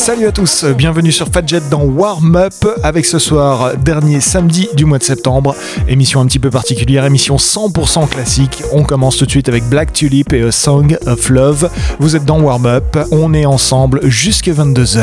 Salut à tous, bienvenue sur Fadjet dans Warm Up avec ce soir, dernier samedi du mois de septembre. Émission un petit peu particulière, émission 100% classique. On commence tout de suite avec Black Tulip et A Song of Love. Vous êtes dans Warm Up, on est ensemble jusqu'à 22h.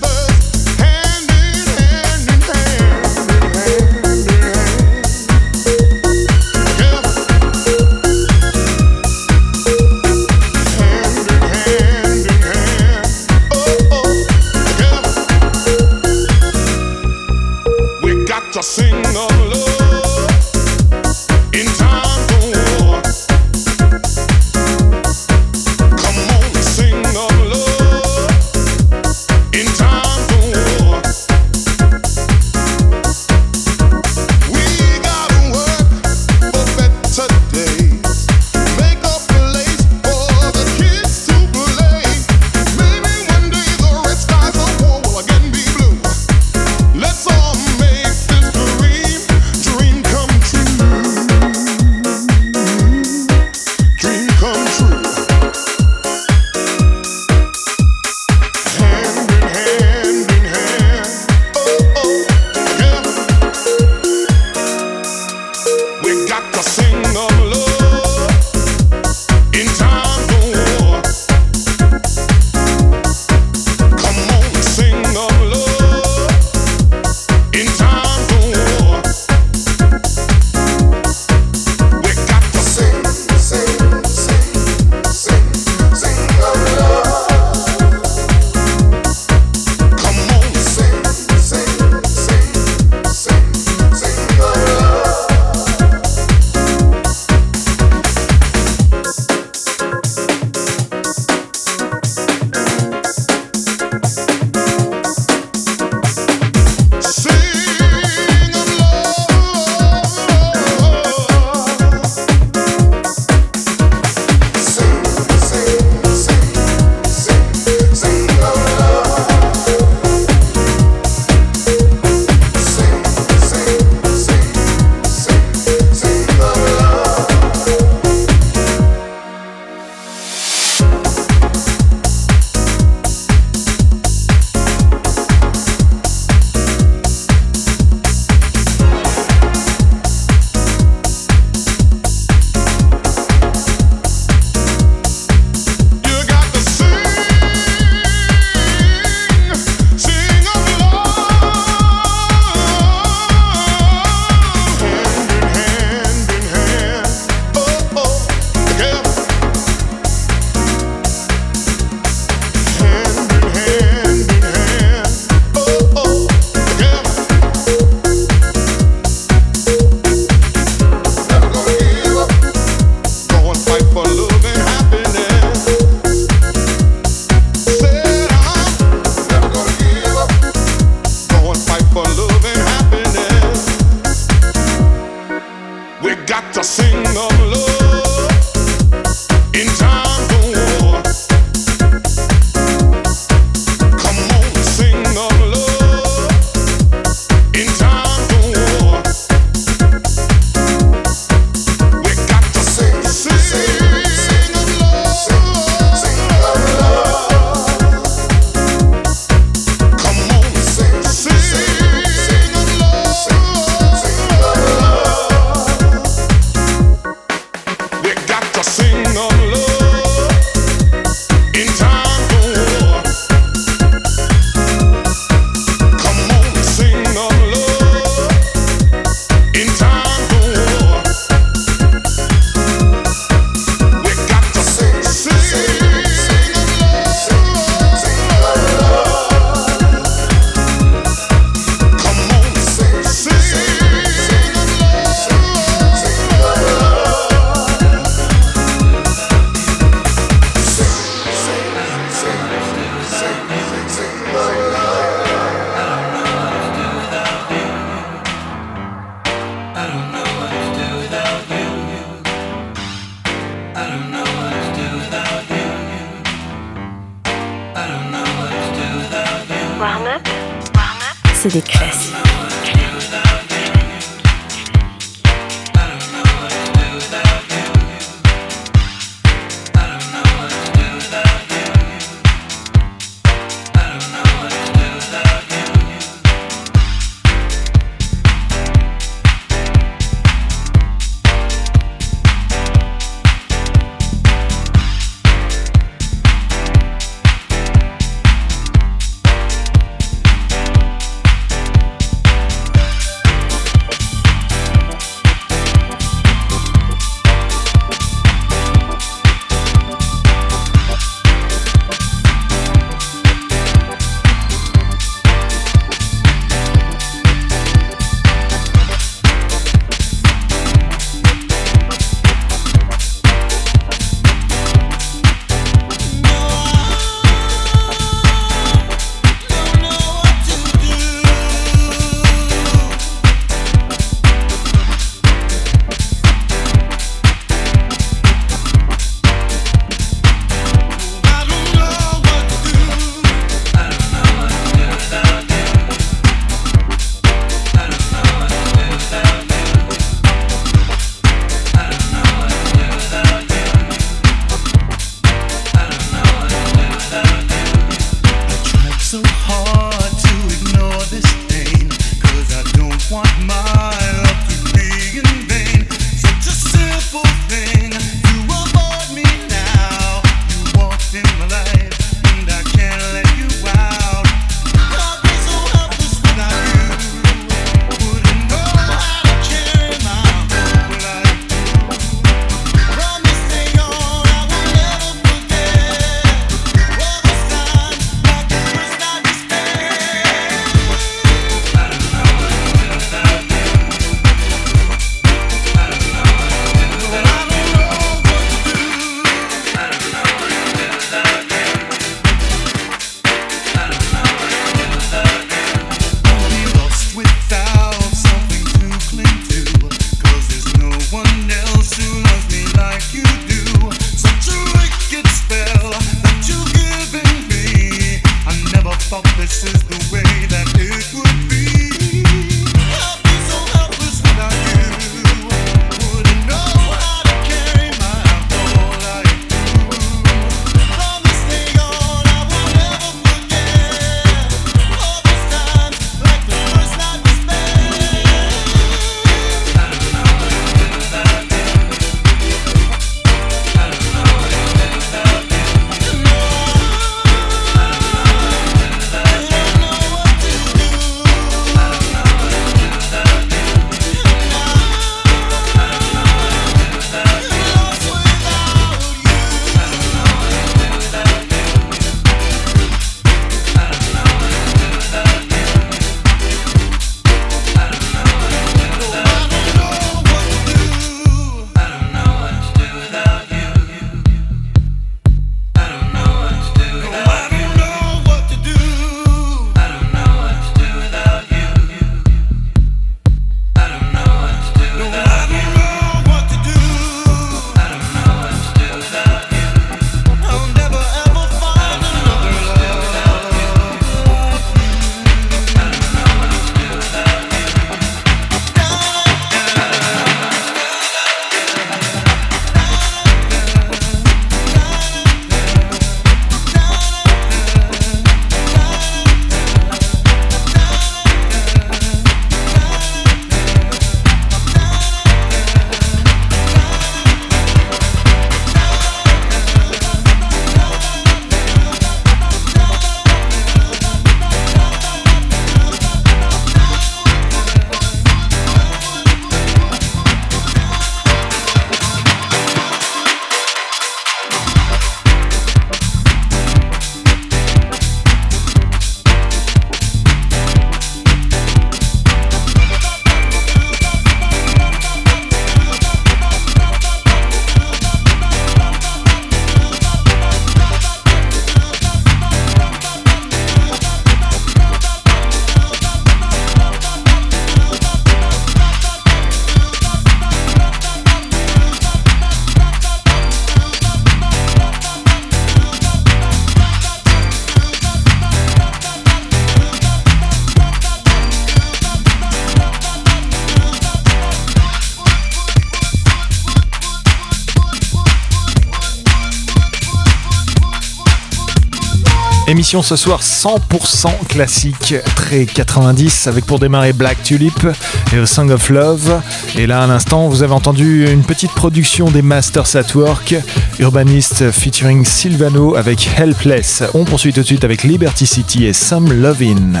Émission ce soir 100% classique, très 90, avec pour démarrer Black Tulip et A Song of Love. Et là, à l'instant, vous avez entendu une petite production des Masters at Work, Urbanist featuring Silvano avec Helpless. On poursuit tout de suite avec Liberty City et Some Lovin'.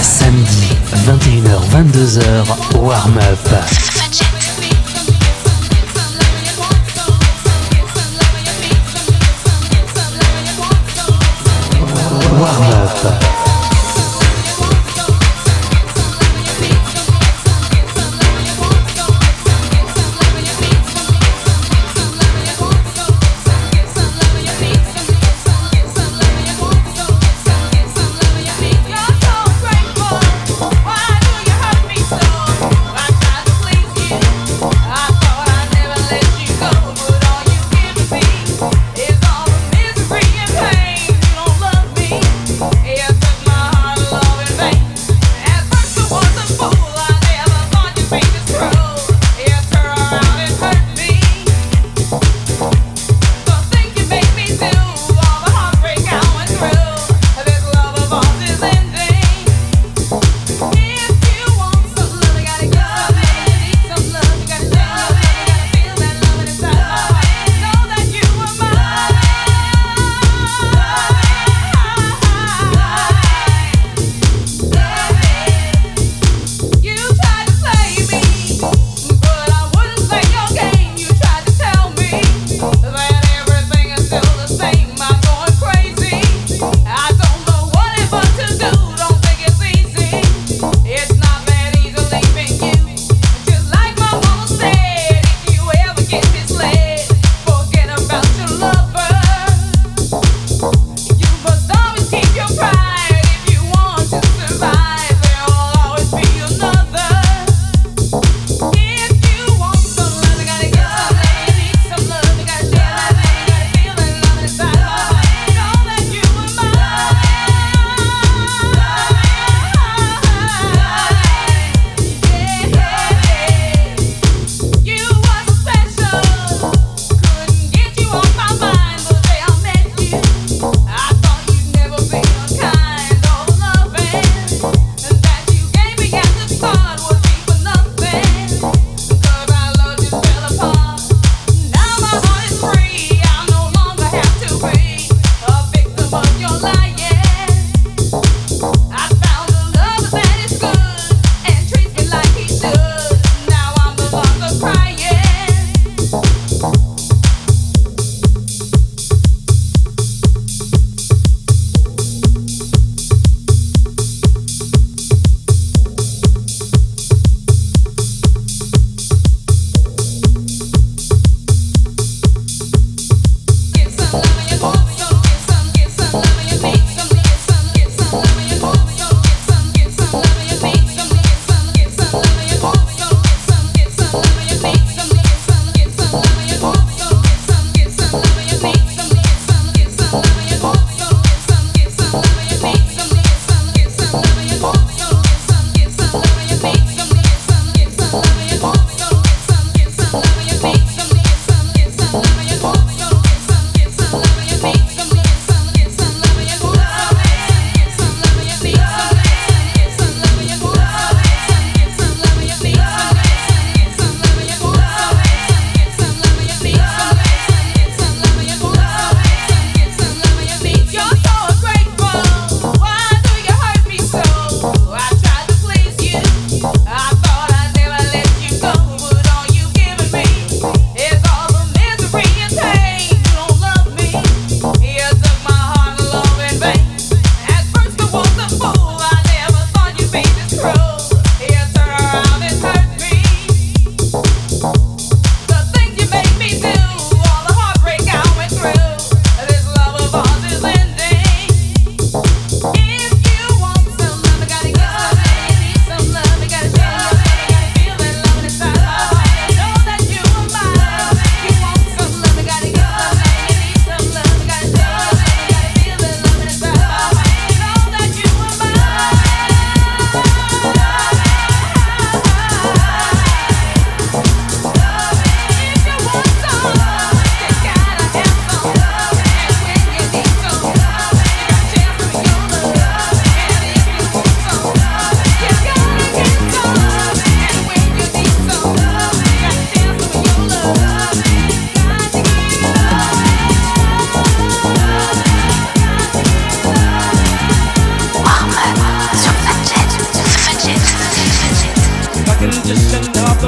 Samedi, 21h, 22h, Warm Up.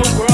the world.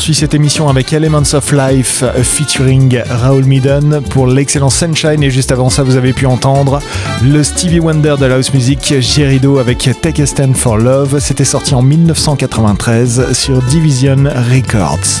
Poursuit cette émission avec Elements of Life featuring Raoul Midden pour l'excellent Sunshine et juste avant ça vous avez pu entendre le Stevie Wonder de la house music Gerido avec Take a Stand for Love. C'était sorti en 1993 sur Division Records.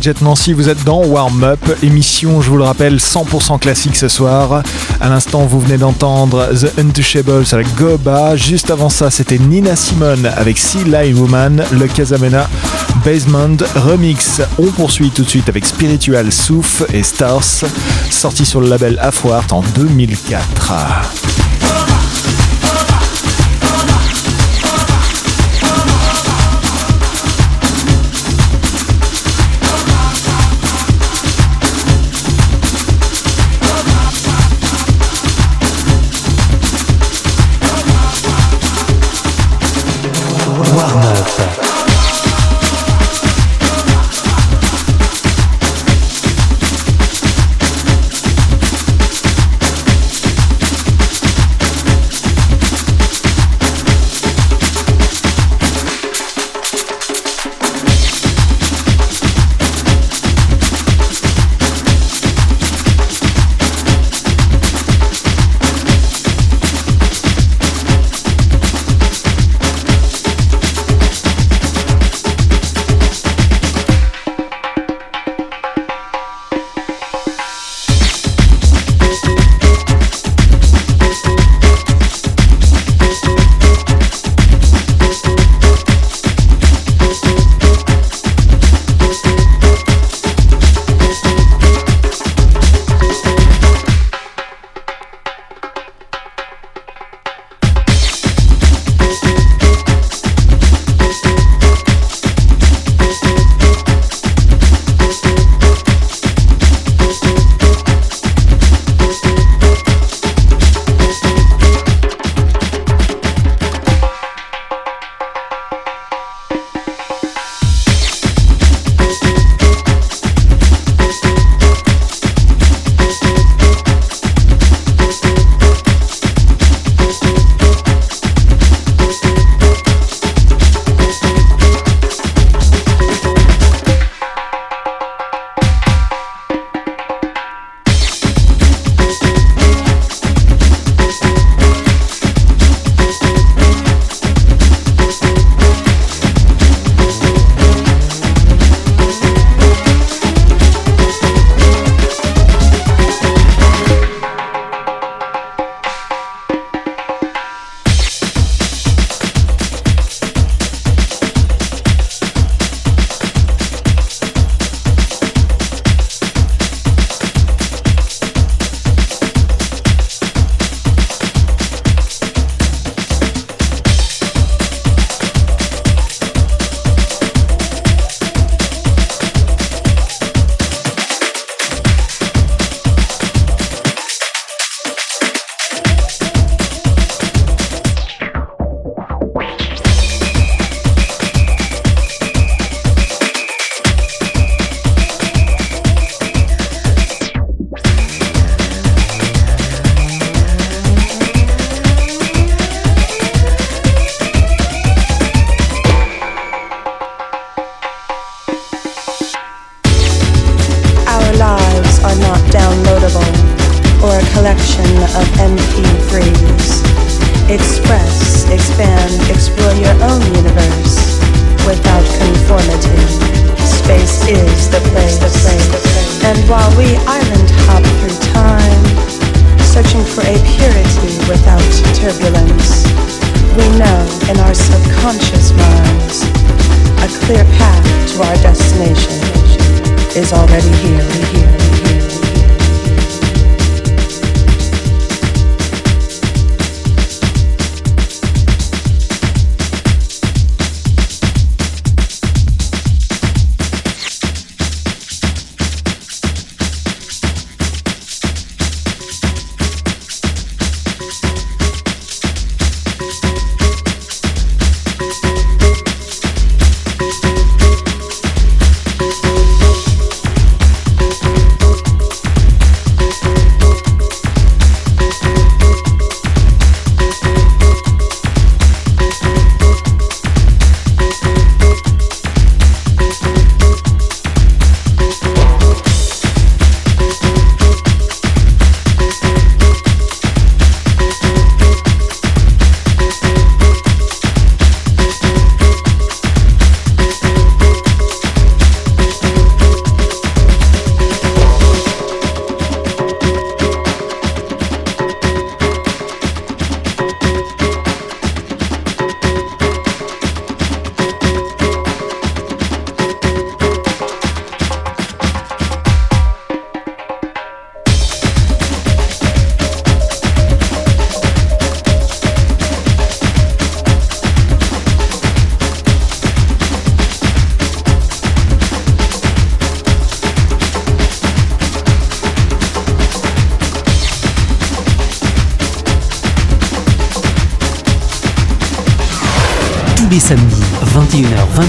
Jet Nancy, vous êtes dans Warm Up, émission, je vous le rappelle, 100% classique ce soir. À l'instant, vous venez d'entendre The Untouchables avec Goba. Juste avant ça, c'était Nina Simone avec Sea Live Woman, le Casamena Basement Remix. On poursuit tout de suite avec Spiritual Souff et Stars, sorti sur le label Afwart en 2004.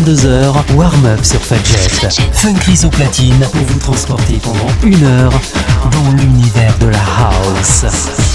21h-22h, warm-up sur Fadjet. Funk au platine pour vous transporter pendant une heure dans l'univers de la house.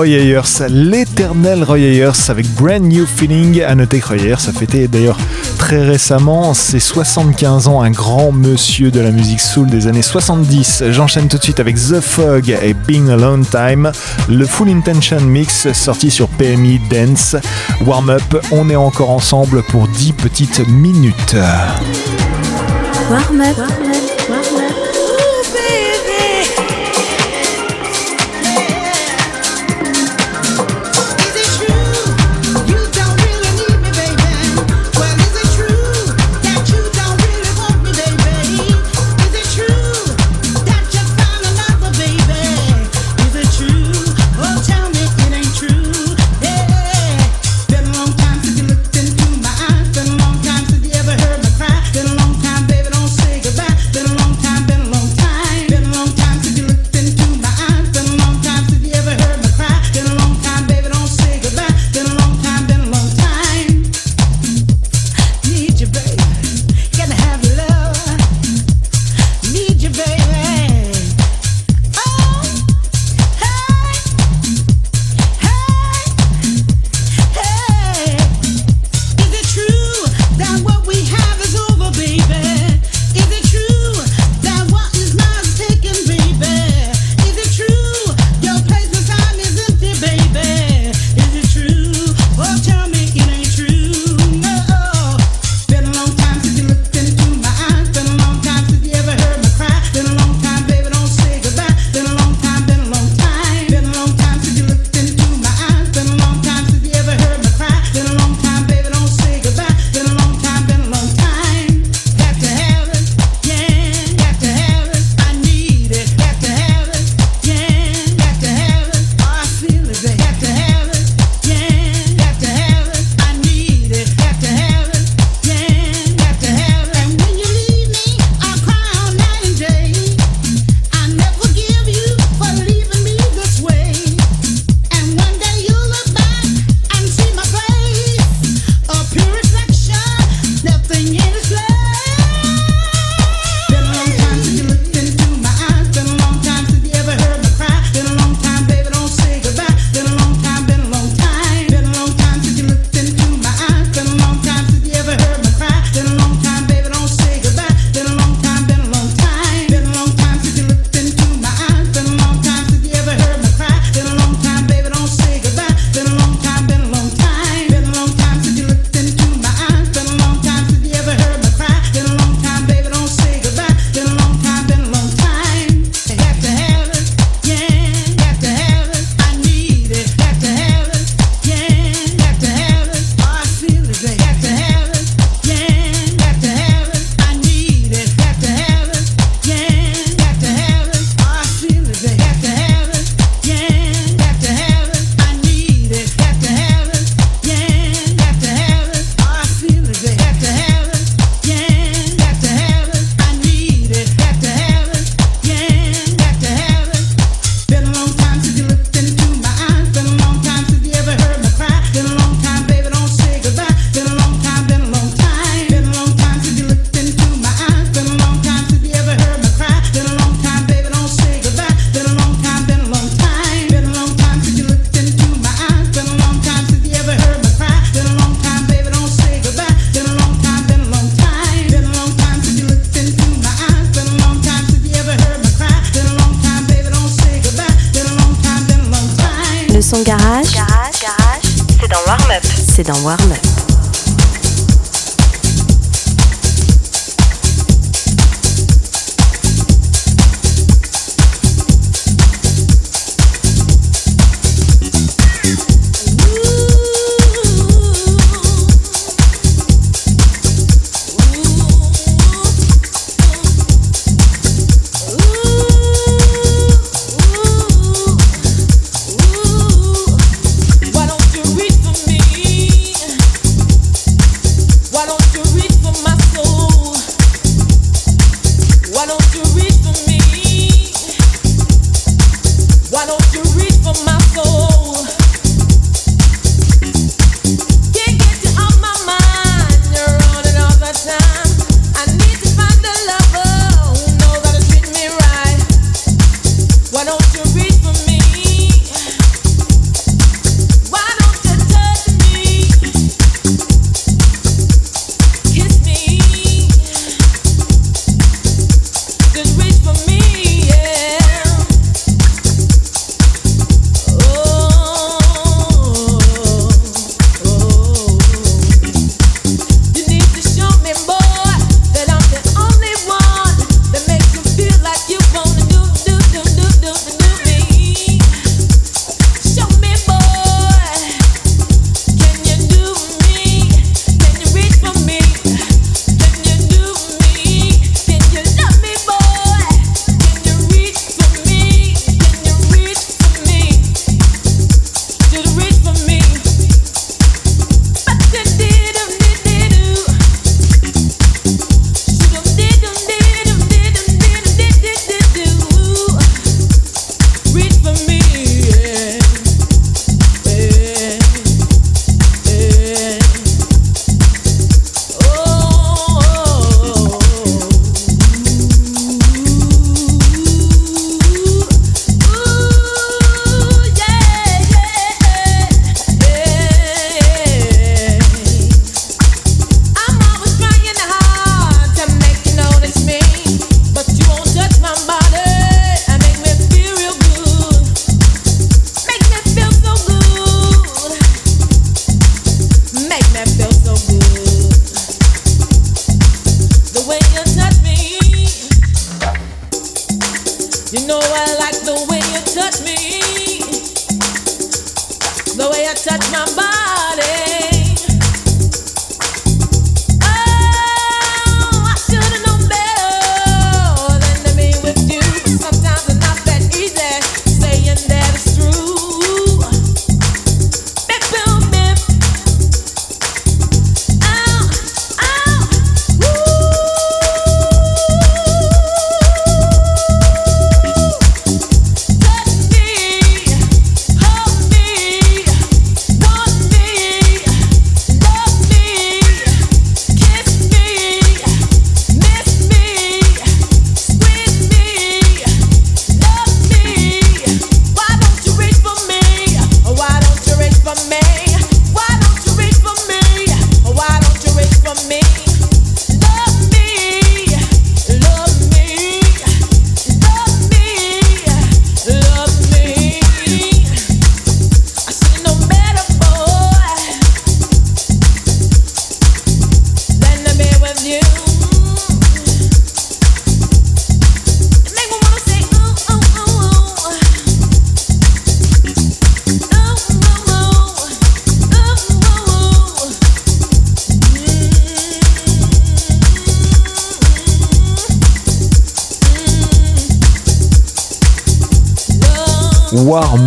Roy Ayers, l'éternel Roy Ayers avec Brand New Feeling. À noter que Roy Ayers a fêté d'ailleurs très récemment ses 75 ans, un grand monsieur de la musique soul des années 70. J'enchaîne tout de suite avec The Fog et Being Alone Time, le Full Intention Mix sorti sur PMI Dance. Warm Up, on est encore ensemble pour 10 petites minutes. Warm Up.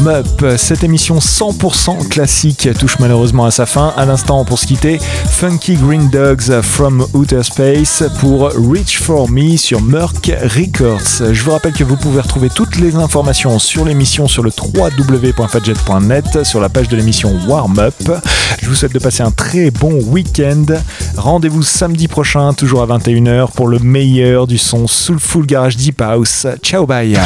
Warm Up. Cette émission 100% classique touche malheureusement à sa fin. À l'instant, pour se quitter, Funky Green Dogs from Outer Space pour Reach for Me sur Merck Records. Je vous rappelle que vous pouvez retrouver toutes les informations sur l'émission sur le www.fadjet.net sur la page de l'émission Warm Up. Je vous souhaite de passer un très bon week-end. Rendez-vous samedi prochain, toujours à 21h, pour le meilleur du son Soulful Garage Deep House. Ciao, bye!